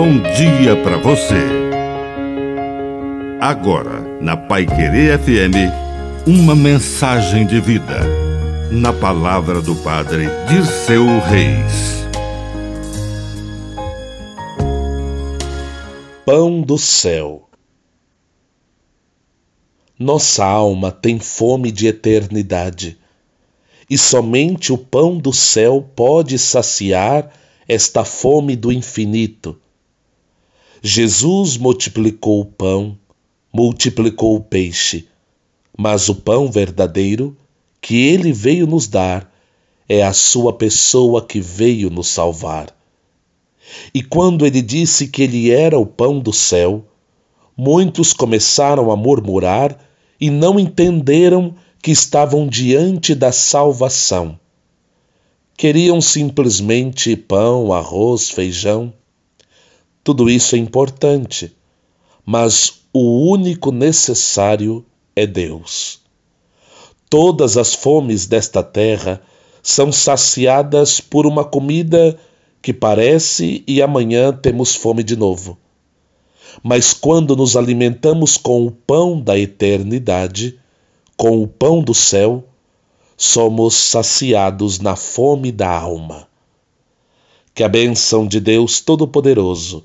bom dia para você. Agora, na Pai Querer FM, uma mensagem de vida. Na palavra do Padre de seu Reis. Pão do céu. Nossa alma tem fome de eternidade, e somente o pão do céu pode saciar esta fome do infinito. Jesus multiplicou o pão, multiplicou o peixe, mas o pão verdadeiro que ele veio nos dar é a sua pessoa que veio nos salvar. E quando ele disse que ele era o pão do céu, muitos começaram a murmurar e não entenderam que estavam diante da salvação. Queriam simplesmente pão, arroz, feijão. Tudo isso é importante, mas o único necessário é Deus. Todas as fomes desta terra são saciadas por uma comida que parece e amanhã temos fome de novo. Mas quando nos alimentamos com o pão da eternidade, com o pão do céu, somos saciados na fome da alma. Que a bênção de Deus Todo-Poderoso